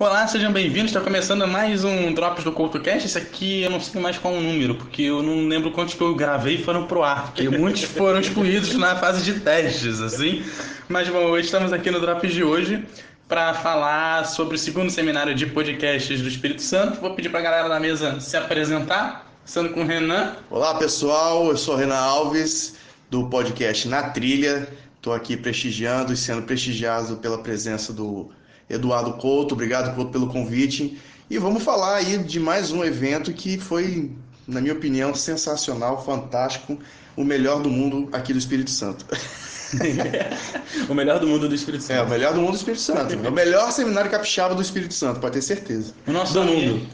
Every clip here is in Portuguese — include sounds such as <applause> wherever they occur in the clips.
Olá, sejam bem-vindos. Está começando mais um Drops do CoutoCast. Esse aqui eu não sei mais qual o número, porque eu não lembro quantos que eu gravei e foram pro ar, porque <laughs> muitos foram excluídos na fase de testes, assim. Mas bom, hoje estamos aqui no Drops de hoje para falar sobre o segundo seminário de podcasts do Espírito Santo. Vou pedir para a galera da mesa se apresentar, começando com o Renan. Olá, pessoal. Eu sou Renan Alves, do podcast Na Trilha. Estou aqui prestigiando e sendo prestigiado pela presença do Eduardo Couto. Obrigado, Couto, pelo convite. E vamos falar aí de mais um evento que foi, na minha opinião, sensacional, fantástico, o melhor do mundo aqui do Espírito Santo. <laughs> o melhor do mundo do Espírito Santo. É, o melhor do mundo do Espírito Santo. É o melhor seminário capixaba do Espírito Santo, pode ter certeza. O nosso do amigo, mundo.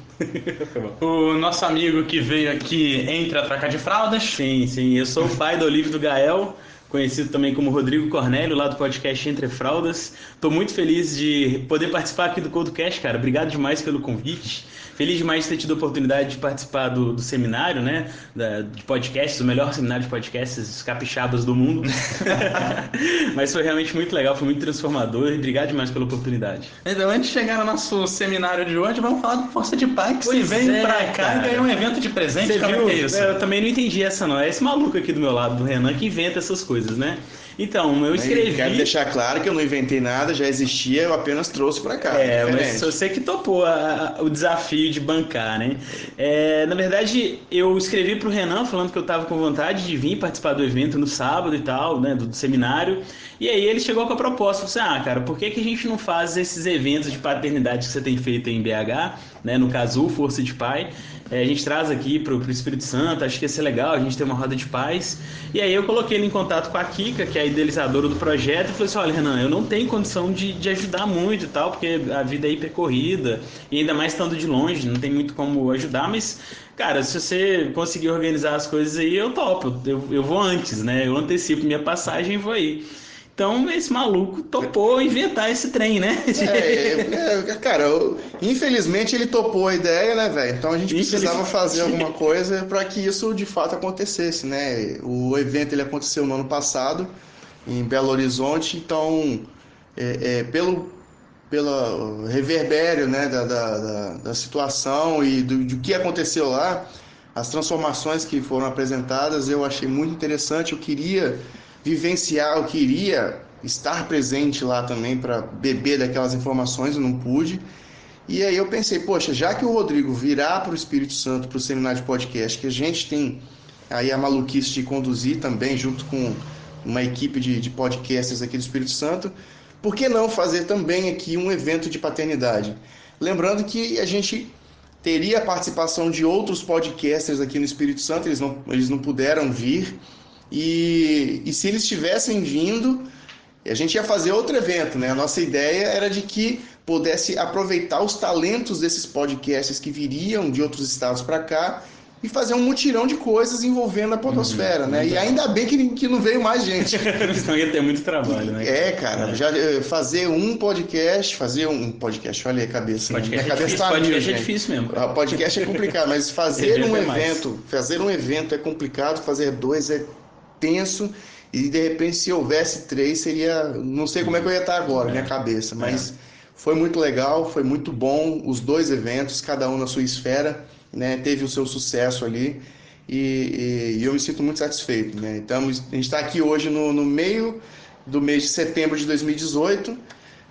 <laughs> o nosso amigo que veio aqui entre a troca de fraldas. Sim, sim. Eu sou o pai do Olívio do Gael conhecido também como Rodrigo Cornélio, lá do podcast Entre Fraldas. Estou muito feliz de poder participar aqui do ColdCast, cara. Obrigado demais pelo convite. Feliz demais de ter tido a oportunidade de participar do, do seminário, né? Da, de podcasts, o melhor seminário de podcasts capixabas do mundo. <laughs> Mas foi realmente muito legal, foi muito transformador. E obrigado demais pela oportunidade. Então, antes de chegar no nosso seminário de hoje, vamos falar do Força de Pai, que pois você veio é, pra cá cara. e ganhou um evento de presente. Você Como viu? É, é isso? Eu também não entendi essa, não. É esse maluco aqui do meu lado, do Renan, que inventa essas coisas, né? Então, eu escrevi. Quero deixar claro que eu não inventei nada, já existia, eu apenas trouxe para cá. É, mas você que topou a, a, o desafio de bancar, né? É, na verdade, eu escrevi para o Renan falando que eu estava com vontade de vir participar do evento no sábado e tal, né? Do, do seminário. E aí ele chegou com a proposta, falou assim, ah, cara, por que, que a gente não faz esses eventos de paternidade que você tem feito em BH, né? No caso, Força de Pai. É, a gente traz aqui para o Espírito Santo, acho que ia ser legal, a gente ter uma roda de paz. E aí eu coloquei ele em contato com a Kika, que é a idealizadora do projeto, e falei assim, olha, Renan, eu não tenho condição de, de ajudar muito e tal, porque a vida é hipercorrida, e ainda mais estando de longe, não tem muito como ajudar, mas cara, se você conseguir organizar as coisas aí, eu topo. Eu, eu vou antes, né? Eu antecipo minha passagem e vou aí. Então, esse maluco topou inventar esse trem, né? É, é, é, cara, eu, infelizmente ele topou a ideia, né, velho? Então a gente precisava fazer alguma coisa para que isso de fato acontecesse, né? O evento ele aconteceu no ano passado em Belo Horizonte, então é, é, pelo pelo reverbério, né, da, da, da, da situação e do, do que aconteceu lá, as transformações que foram apresentadas, eu achei muito interessante. Eu queria vivenciar, eu queria estar presente lá também para beber daquelas informações, eu não pude. E aí eu pensei, poxa, já que o Rodrigo virá para o Espírito Santo, para o seminário de podcast, que a gente tem aí a maluquice de conduzir também, junto com uma equipe de, de podcasters aqui do Espírito Santo, por que não fazer também aqui um evento de paternidade? Lembrando que a gente teria a participação de outros podcasters aqui no Espírito Santo, eles não, eles não puderam vir, e, e se eles tivessem vindo, a gente ia fazer outro evento, né? A nossa ideia era de que pudesse aproveitar os talentos desses podcasts que viriam de outros estados para cá e fazer um mutirão de coisas envolvendo a podosfera, uhum, né? E ainda bem que, que não veio mais gente. <laughs> Senão ia ter muito trabalho, né? É, cara, é. já eh, fazer um podcast, fazer um podcast, olha aí a cabeça. Podcast, né? é, difícil, tá podcast é difícil mesmo. A podcast é complicado, mas <laughs> fazer um evento, mais. fazer um evento é complicado, fazer dois é tenso e de repente se houvesse três seria, não sei como é que eu ia estar agora, é. minha cabeça, mas é. foi muito legal, foi muito bom os dois eventos, cada um na sua esfera, né, teve o seu sucesso ali e, e, e eu me sinto muito satisfeito, né? Então a gente está aqui hoje no, no meio do mês de setembro de 2018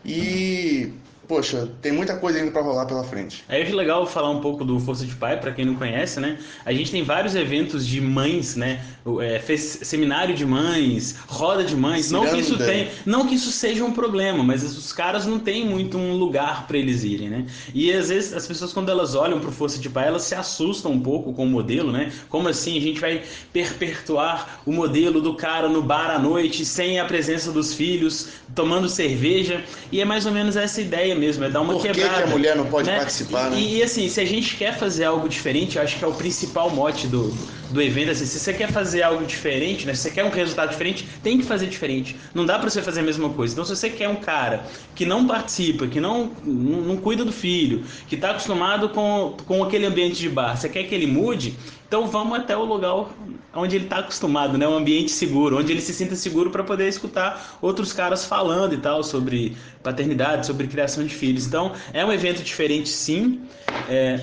e poxa, tem muita coisa ainda para rolar pela frente. É legal falar um pouco do Força de Pai, para quem não conhece, né? A gente tem vários eventos de mães, né? É, seminário de mães, roda de mães. Não que isso tem, não que isso seja um problema, mas os caras não têm muito um lugar para eles irem, né? E às vezes as pessoas quando elas olham para o Força de Pai, elas se assustam um pouco com o modelo, né? Como assim a gente vai perpetuar o modelo do cara no bar à noite sem a presença dos filhos, tomando cerveja? E é mais ou menos essa ideia mesmo, é dar uma Por quebrada. que, que a mulher não pode né? participar, né? E, e, assim, se a gente quer fazer algo diferente, eu acho que é o principal mote do, do evento, assim, se você quer fazer algo diferente, né? Se você quer um resultado diferente, tem que fazer diferente. Não dá para você fazer a mesma coisa. Então, se você quer um cara que não participa, que não, não, não cuida do filho, que está acostumado com, com aquele ambiente de bar, você quer que ele mude, então vamos até o lugar onde ele está acostumado, né? Um ambiente seguro, onde ele se sinta seguro para poder escutar outros caras falando e tal sobre paternidade, sobre criação de filhos. Então é um evento diferente, sim. É,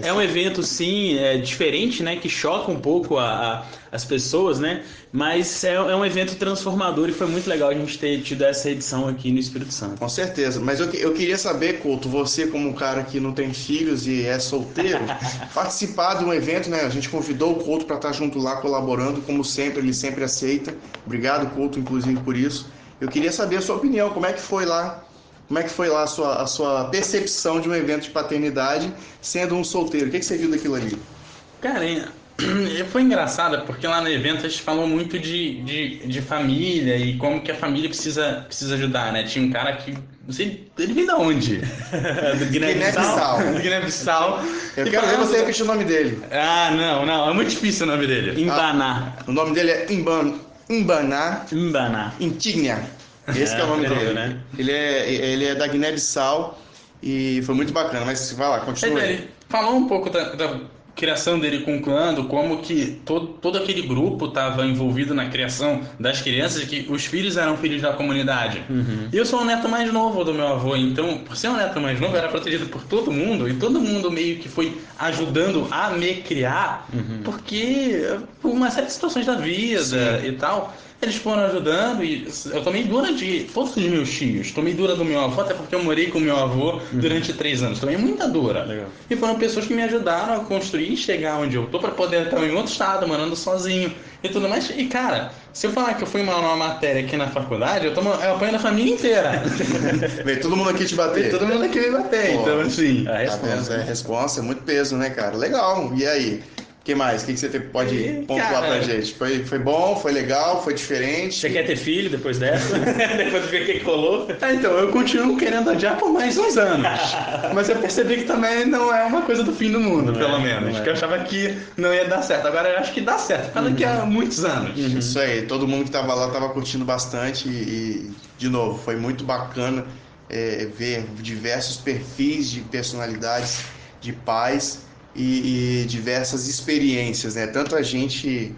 é um evento, sim, é, diferente, né? Que choca um pouco a, a, as pessoas, né? Mas é, é, um evento transformador e foi muito legal a gente ter tido essa edição aqui no Espírito Santo. Com certeza. Mas eu, eu queria saber, Couto, você como um cara que não tem filhos e é solteiro, <laughs> participar de um evento, né? A gente convidou o Couto para estar junto lá colaborando, como sempre, ele sempre aceita. Obrigado, Couto, inclusive, por isso. Eu queria saber a sua opinião, como é que foi lá como é que foi lá a sua, a sua percepção de um evento de paternidade sendo um solteiro? O que, que você viu daquilo ali? Cara, <clears throat> foi engraçado porque lá no evento a gente falou muito de, de, de, família e como que a família precisa, precisa ajudar, né? Tinha um cara que. Não sei, ele vem de onde? <laughs> Do Guiné-Bissau. Do Guiné-Bissau. Eu quero ver você repetir o nome dele. Ah, não, não. É muito difícil o nome dele. Imbaná. Ah, o nome dele é Imban, Imbaná. Imbaná. Intignia. Esse é, é o nome dele. Né? Ele, é, ele é da Guiné-Bissau e foi muito bacana. Mas vai lá, continua. Ele falou um pouco da, da criação dele com o clã, como que todo, todo aquele grupo estava envolvido na criação das crianças, e que os filhos eram filhos da comunidade. Uhum. E eu sou o neto mais novo do meu avô, então, por ser o neto mais novo, eu era protegido por todo mundo, e todo mundo meio que foi ajudando a me criar, uhum. porque por uma série de situações da vida Sim. e tal. Eles foram ajudando e eu tomei dura de todos os meus tios. Tomei dura do meu avô, até porque eu morei com meu avô uhum. durante três anos. Tomei muita dura. Legal. E foram pessoas que me ajudaram a construir e chegar onde eu tô para poder estar em outro estado, morando sozinho e tudo mais. E cara, se eu falar que eu fui uma, uma matéria aqui na faculdade, eu, tomo, eu apanho a família inteira. <laughs> Vem todo mundo aqui te bater. Vem todo mundo aqui me bater. Pô, então, assim. A resposta. Tá é, a resposta é muito peso, né, cara? Legal. E aí? O que mais? O que, que você pode e, pontuar cara, pra gente? Foi, foi bom, foi legal, foi diferente? Você quer ter filho depois dessa? <laughs> depois de ver o que colou? Ah, então, eu continuo querendo adiar por mais uns anos. <laughs> Mas eu percebi que também não é uma coisa do fim do mundo, não pelo é, menos. Que eu achava que não ia dar certo. Agora eu acho que dá certo. Fala daqui a uhum. muitos anos. Uhum. Isso aí, todo mundo que tava lá tava curtindo bastante e, de novo, foi muito bacana é, ver diversos perfis de personalidades de pais e, e diversas experiências, né? Tanto a gente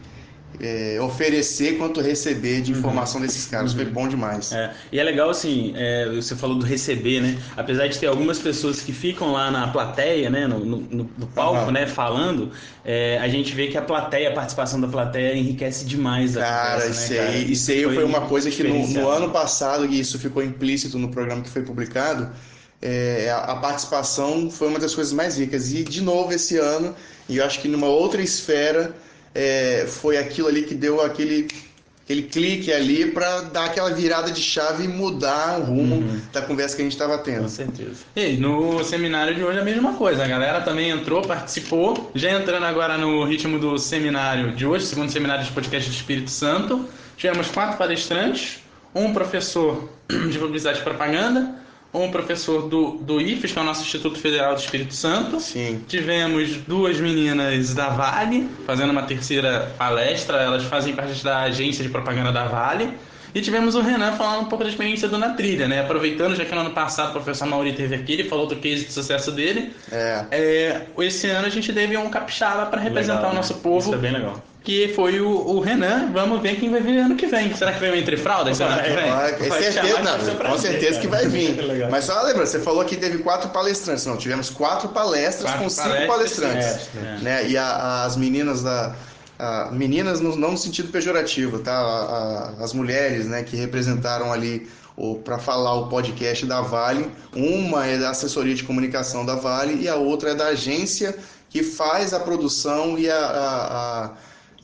é, oferecer quanto receber de uhum. informação uhum. desses caras. Uhum. Foi bom demais. É. E é legal, assim, é, você falou do receber, né? Apesar de ter algumas pessoas que ficam lá na plateia, né? No, no, no palco, uhum. né? Falando, é, a gente vê que a plateia, a participação da plateia enriquece demais a cara, conversa, isso né, cara? Aí, isso aí foi, foi uma coisa que no, no ano passado, e isso ficou implícito no programa que foi publicado, é, a participação foi uma das coisas mais ricas. E, de novo, esse ano, e eu acho que numa outra esfera, é, foi aquilo ali que deu aquele, aquele clique ali para dar aquela virada de chave e mudar o rumo uhum. da conversa que a gente estava tendo. Com certeza. E no seminário de hoje é a mesma coisa. A galera também entrou, participou. Já entrando agora no ritmo do seminário de hoje, segundo seminário de podcast do Espírito Santo. Tivemos quatro palestrantes, um professor <clears throat> de publicidade e propaganda, um professor do, do IFES, que é o nosso Instituto Federal do Espírito Santo. Sim. Tivemos duas meninas da Vale, fazendo uma terceira palestra. Elas fazem parte da agência de propaganda da Vale. E tivemos o Renan falando um pouco da experiência do Na Trilha, né? Aproveitando, já que no ano passado o professor Mauri teve aqui, ele falou do case de sucesso dele. É. é esse ano a gente teve um capixaba para representar legal, o nosso né? povo. Isso é bem legal que foi o, o, Renan. Vamos ver quem vai vir ano que vem. Será que vem o Entre Fraldas ano que vem? É certeza, não, com certeza que vai vir. <laughs> Mas só lembra, você falou que teve quatro palestrantes. Não, tivemos quatro palestras quatro com cinco palestrantes. É, né? E a, as meninas da. A, meninas no, não no sentido pejorativo, tá? A, as mulheres, né, que representaram ali para falar o podcast da Vale. Uma é da assessoria de comunicação da Vale e a outra é da agência que faz a produção e a, a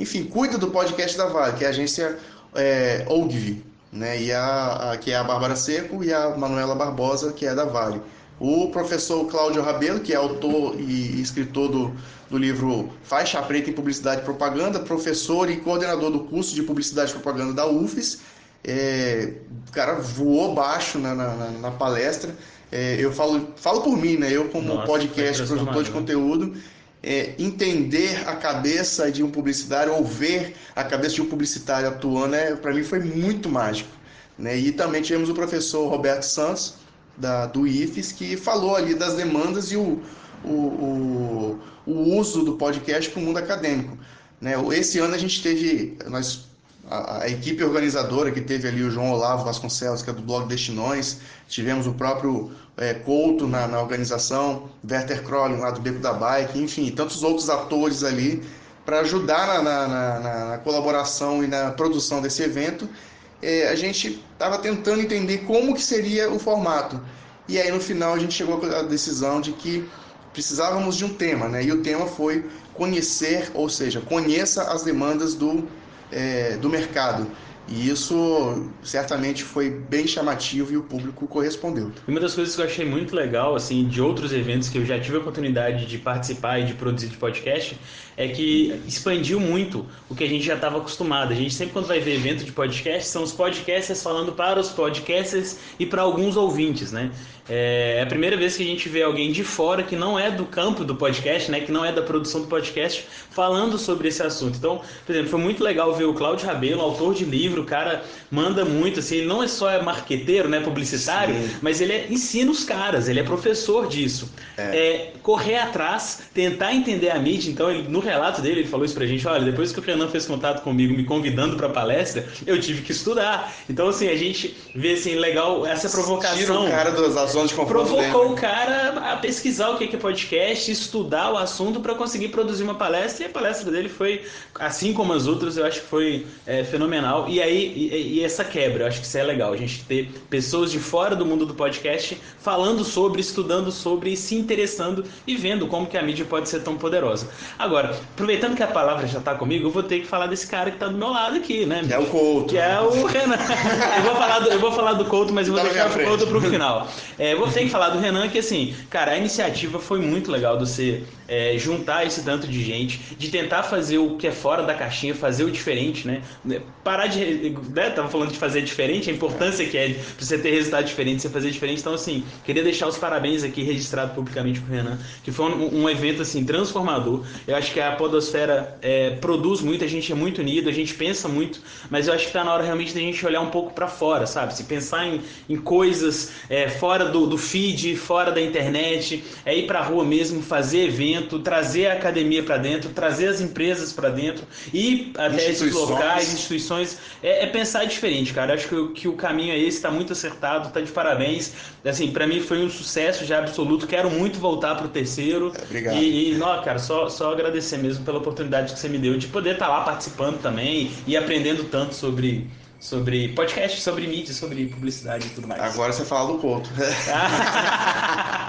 enfim, cuida do podcast da Vale, que é a agência é, Ogvi, né? E a, a, que é a Bárbara Seco e a Manuela Barbosa, que é da Vale. O professor Cláudio Rabelo, que é autor e escritor do, do livro Faixa Preta em Publicidade e Propaganda, professor e coordenador do curso de Publicidade e Propaganda da UFES. É, o cara voou baixo na, na, na palestra. É, eu falo, falo por mim, né? Eu como Nossa, podcast, produtor de conteúdo, é, entender a cabeça de um publicitário ou ver a cabeça de um publicitário atuando, é, para mim foi muito mágico. Né? E também tivemos o professor Roberto Santos, da, do IFES, que falou ali das demandas e o, o, o, o uso do podcast para o mundo acadêmico. Né? Esse ano a gente teve, nós a, equipe organizadora que teve ali o João Olavo Vasconcelos, que é do blog Destinões, tivemos o próprio é, Couto na, na, organização, Werther Krollin lá do Beco da Bike, enfim, tantos outros atores ali para ajudar na, na, na, colaboração e na produção desse evento. É, a gente estava tentando entender como que seria o formato. E aí no final a gente chegou à decisão de que precisávamos de um tema, né? E o tema foi conhecer, ou seja, conheça as demandas do é, do mercado. E isso certamente foi bem chamativo e o público correspondeu. Uma das coisas que eu achei muito legal, assim, de outros eventos que eu já tive a oportunidade de participar e de produzir de podcast, é que expandiu muito o que a gente já estava acostumado. A gente sempre quando vai ver evento de podcast, são os podcasters falando para os podcasters e para alguns ouvintes, né? É, é a primeira vez que a gente vê alguém de fora que não é do campo do podcast, né, que não é da produção do podcast, falando sobre esse assunto. Então, por exemplo, foi muito legal ver o Cláudio Rabelo, autor de livro, o cara manda muito, assim, ele não é só é marqueteiro, né, publicitário, Sim. mas ele é, ensina os caras, ele é professor disso. É. é. correr atrás, tentar entender a mídia. Então, ele, no relato dele, ele falou isso pra gente: olha, depois que o Renan fez contato comigo, me convidando para palestra, eu tive que estudar. Então, assim, a gente vê assim, legal essa provocação. Tira o cara das zona de conforto Provocou dele. o cara a pesquisar o que é podcast, estudar o assunto para conseguir produzir uma palestra. E a palestra dele foi, assim como as outras, eu acho que foi é, fenomenal. E aí, e, e, essa quebra, eu acho que isso é legal. A gente ter pessoas de fora do mundo do podcast falando sobre, estudando sobre, se interessando e vendo como que a mídia pode ser tão poderosa. Agora, aproveitando que a palavra já está comigo, eu vou ter que falar desse cara que está do meu lado aqui, né? Que é o Couto. Que é o Renan. <laughs> eu, vou falar do, eu vou falar do Couto, mas eu vou tá deixar o Couto para o final. <laughs> É, vou ter que falar do Renan, que assim, cara, a iniciativa foi muito legal de você é, juntar esse tanto de gente, de tentar fazer o que é fora da caixinha, fazer o diferente, né? Parar de. Né? Tava falando de fazer diferente, a importância que é pra você ter resultado diferente, você fazer diferente. Então, assim, queria deixar os parabéns aqui registrado publicamente pro Renan, que foi um, um evento assim transformador. Eu acho que a Podosfera é, produz muito, a gente é muito unido, a gente pensa muito, mas eu acho que tá na hora realmente da gente olhar um pouco para fora, sabe? Se pensar em, em coisas é, fora do, do feed, fora da internet, é ir para a rua mesmo, fazer evento, trazer a academia para dentro, trazer as empresas para dentro, ir até esses locais, instituições, é, é, pensar diferente, cara. Acho que, que o caminho é esse, está muito acertado, tá de parabéns. Assim, para mim foi um sucesso já absoluto. Quero muito voltar pro terceiro. É, obrigado. E, e não, cara, só, só agradecer mesmo pela oportunidade que você me deu de poder estar tá lá participando também e aprendendo tanto sobre sobre podcast, sobre mídia, sobre publicidade e tudo mais. Agora você fala do ponto. <laughs>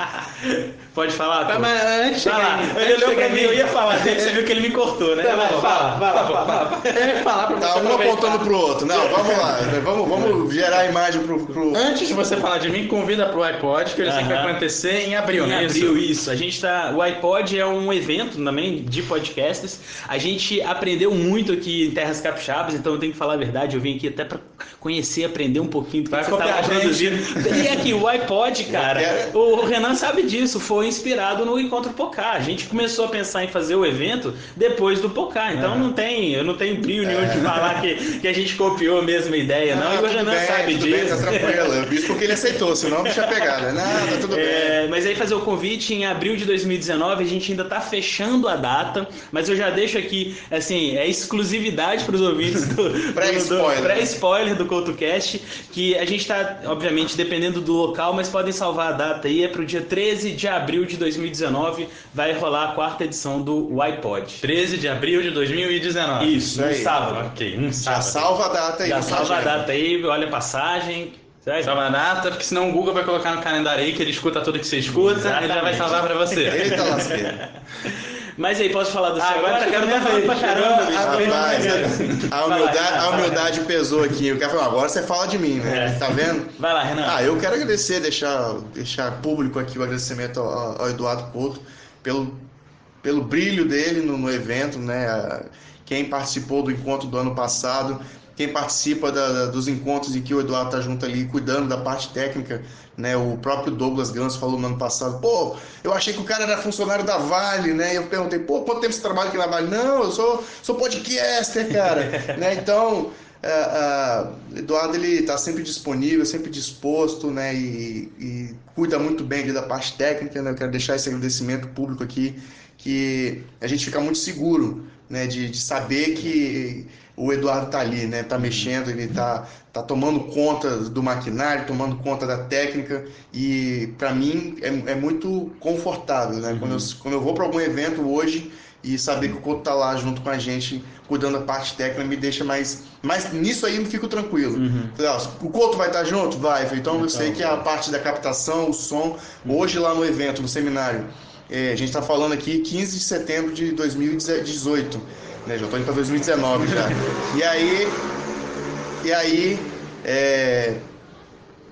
<laughs> Pode falar? Tá, mas antes Fala. Ele olhou pra mim, eu ia falar dele, você viu que ele me cortou, né? Tá, vai, fala, fala, fala, fala. Eu ia falar pra tá, um apontando pro outro. Não, vamos lá. Vamos, vamos gerar a imagem pro, pro. Antes de você falar de mim, convida pro iPod, que eu sei que vai acontecer em abril, né? Em abril, isso. A gente tá. O iPod é um evento também de podcasts. A gente aprendeu muito aqui em Terras Capixabas, então eu tenho que falar a verdade. Eu vim aqui até pra conhecer, aprender um pouquinho do que vai você tava produzindo. E aqui, o iPod, cara, o Renan sabe disso, foi inspirado no Encontro Pocá. A gente começou a pensar em fazer o evento depois do Pocá. Então é. não tem, eu não tenho brilho nenhum de falar que, que a gente copiou a mesma ideia, não. Ah, e o Renan bem, sabe tudo disso. Bem, tá tranquilo. Eu fiz porque ele aceitou, senão não tinha pegado. Não, tá tudo é, bem. Mas aí fazer o convite em abril de 2019, a gente ainda tá fechando a data, mas eu já deixo aqui, assim, é exclusividade para os ouvintes <laughs> do pré-spoiler do, pré-spoiler do CoutoCast, que a gente está, obviamente, dependendo do local, mas podem salvar a data aí, é para o dia 13 de abril de 2019, vai rolar a quarta edição do iPod. 13 de abril de 2019. Isso, um sábado. Ok, um sábado. Já salva a data aí. Já salva a data aí, olha a passagem, Salva a data, porque senão o Google vai colocar no calendário aí que ele escuta tudo que você escuta, Exatamente. ele já vai salvar pra você. Eita lasqueira. <laughs> Mas aí, posso falar do seu agora? Agora quero minha vez. Pra caramba, bicho. Rapaz, a, humildade, a humildade pesou aqui. O cara falou, agora você fala de mim, né? É. Tá vendo? Vai lá, Renan. Ah, eu quero agradecer, deixar, deixar público aqui o agradecimento ao, ao Eduardo Couto pelo, pelo brilho dele no, no evento, né? Quem participou do encontro do ano passado quem participa da, da, dos encontros em que o Eduardo tá junto ali, cuidando da parte técnica, né? O próprio Douglas Gans falou no ano passado, pô, eu achei que o cara era funcionário da Vale, né? E eu perguntei, pô, quanto tempo você trabalha aqui na Vale? Não, eu sou, sou podcaster, cara, <laughs> né? Então, uh, uh, Eduardo, ele tá sempre disponível, sempre disposto, né? E, e cuida muito bem da parte técnica, né? Eu quero deixar esse agradecimento público aqui, que a gente fica muito seguro, né? de, de saber que o Eduardo tá ali, né? Tá mexendo, ele tá, tá tomando conta do maquinário, tomando conta da técnica e para mim é, é, muito confortável, né? Uhum. Quando, eu, quando eu vou para algum evento hoje e saber que o Couto tá lá junto com a gente, cuidando da parte técnica, me deixa mais. Mas nisso aí eu fico tranquilo. Uhum. O Couto vai estar tá junto? Vai. Então eu sei que a parte da captação, o som, uhum. hoje lá no evento, no seminário, é, a gente está falando aqui 15 de setembro de 2018 né? Já estou indo para 2019 já. E aí, e aí é,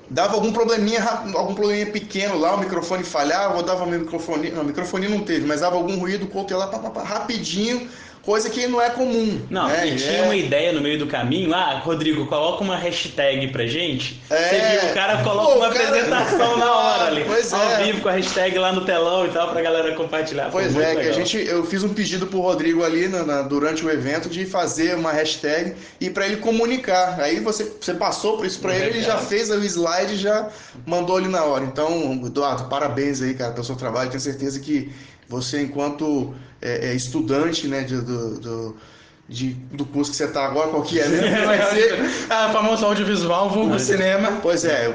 dava algum probleminha, algum probleminha pequeno lá, o microfone falhava, ou dava microfone, não, microfone não teve, mas dava algum ruído, o lá, pá, pá, pá, rapidinho, coisa que não é comum. Não, né? e tinha é... uma ideia no meio do caminho, ah, Rodrigo, coloca uma hashtag pra gente. É... Você viu, o cara coloca Pô, uma cara... apresentação na hora <laughs> ali, pois ao é. vivo com a hashtag lá no telão e tal, pra galera compartilhar. Pois é, que a gente, eu fiz um pedido pro Rodrigo ali na, na, durante o evento de fazer uma hashtag e para ele comunicar. Aí você, você passou por isso pra ele, ele já fez o slide e já mandou ali na hora. Então, Eduardo, parabéns aí, cara, pelo seu trabalho. Tenho certeza que você, enquanto é, é estudante né, de, do, do, de, do curso que você está agora, qual que é, né? <laughs> Vai ser a famosa audiovisual, vulgo cinema. Pois é,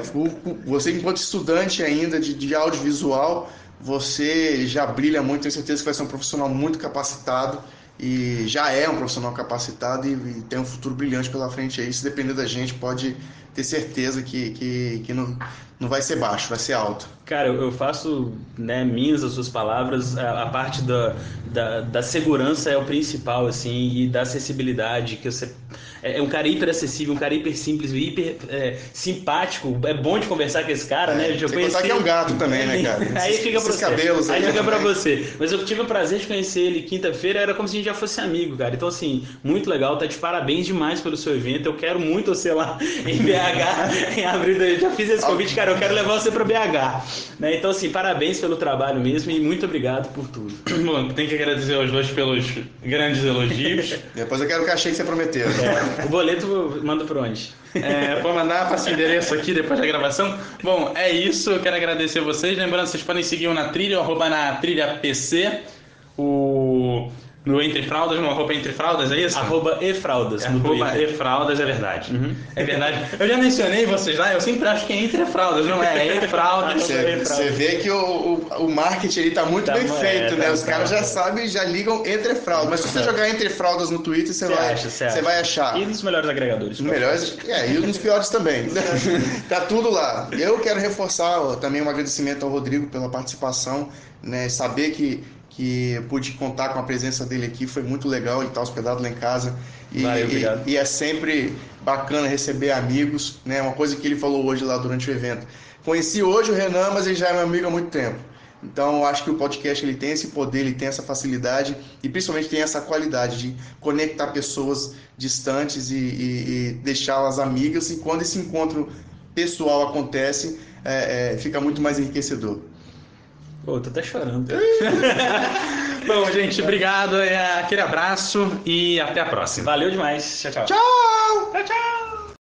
você enquanto estudante ainda de, de audiovisual, você já brilha muito, tenho certeza que vai ser um profissional muito capacitado e já é um profissional capacitado e, e, tem um futuro brilhante pela frente aí. Se depender da gente, pode ter certeza que, que, que não, não vai ser baixo, vai ser alto. Cara, eu faço né, minhas as suas palavras, a, a parte da, da, da, segurança é o principal, assim, e da acessibilidade, que você é, é um cara hiper acessível, um cara hiper simples, hiper é, simpático, é bom de conversar com esse cara, né? é, né? Já conheci... que é um gato também, né, cara? <laughs> aí fica pra você. Cabelos aí, aí fica pra você. Mas eu tive o prazer de conhecer ele quinta-feira, era como se a gente já fosse amigo, cara. Então, assim, muito legal, tá de parabéns demais pelo seu evento, eu quero muito você lá <laughs> em BH, em abril, eu já fiz esse convite, cara, eu quero levar você pra BH. Né? Então, assim, parabéns pelo trabalho mesmo e muito obrigado por tudo. Bom, tem que agradecer aos dois pelos grandes elogios. Depois eu quero o cachê que você prometeu. É, <laughs> o boleto manda por onde? É, pode mandar, passa o endereço aqui depois da gravação. Bom, é isso. Eu quero agradecer vocês. Lembrando, vocês podem seguir o na trilha, arroba na trilha PC. O no Entre Fraldas, no arroba Entre Fraldas, é isso? Arroba e Fraldas. É, arroba e Fraldas, é verdade. Uhum. É verdade. Eu já mencionei vocês lá, eu sempre acho que é Entre Fraldas, não é? É E Fraldas. Você, vê que o, o, o marketing ali tá muito tá, bem é, feito, é, né? Tá, Os caras já sabem, já ligam Entre Fraldas. Mas se você jogar Entre Fraldas no Twitter, você vai, acha, você vai achar. E nos melhores agregadores. Melhores, é, e nos piores também. <laughs> <laughs> tá tudo lá. Eu quero reforçar ó, também um agradecimento ao Rodrigo pela participação, né? Saber que que pude contar com a presença dele aqui, foi muito legal, ele está hospedado lá em casa. E, Valeu, e, e, é sempre bacana receber amigos, né? Uma coisa que ele falou hoje lá durante o evento. Conheci hoje o Renan, mas ele já é meu amigo há muito tempo. Então, eu acho que o podcast ele tem esse poder, ele tem essa facilidade e principalmente tem essa qualidade de conectar pessoas distantes e, e, e deixá-las amigas. E quando esse encontro pessoal acontece, é, é, fica muito mais enriquecedor. Pô, tô até chorando. <laughs> Bom, gente, obrigado. É, aquele abraço e até a próxima. Valeu demais. Tchau, tchau. Tchau! Tchau, tchau.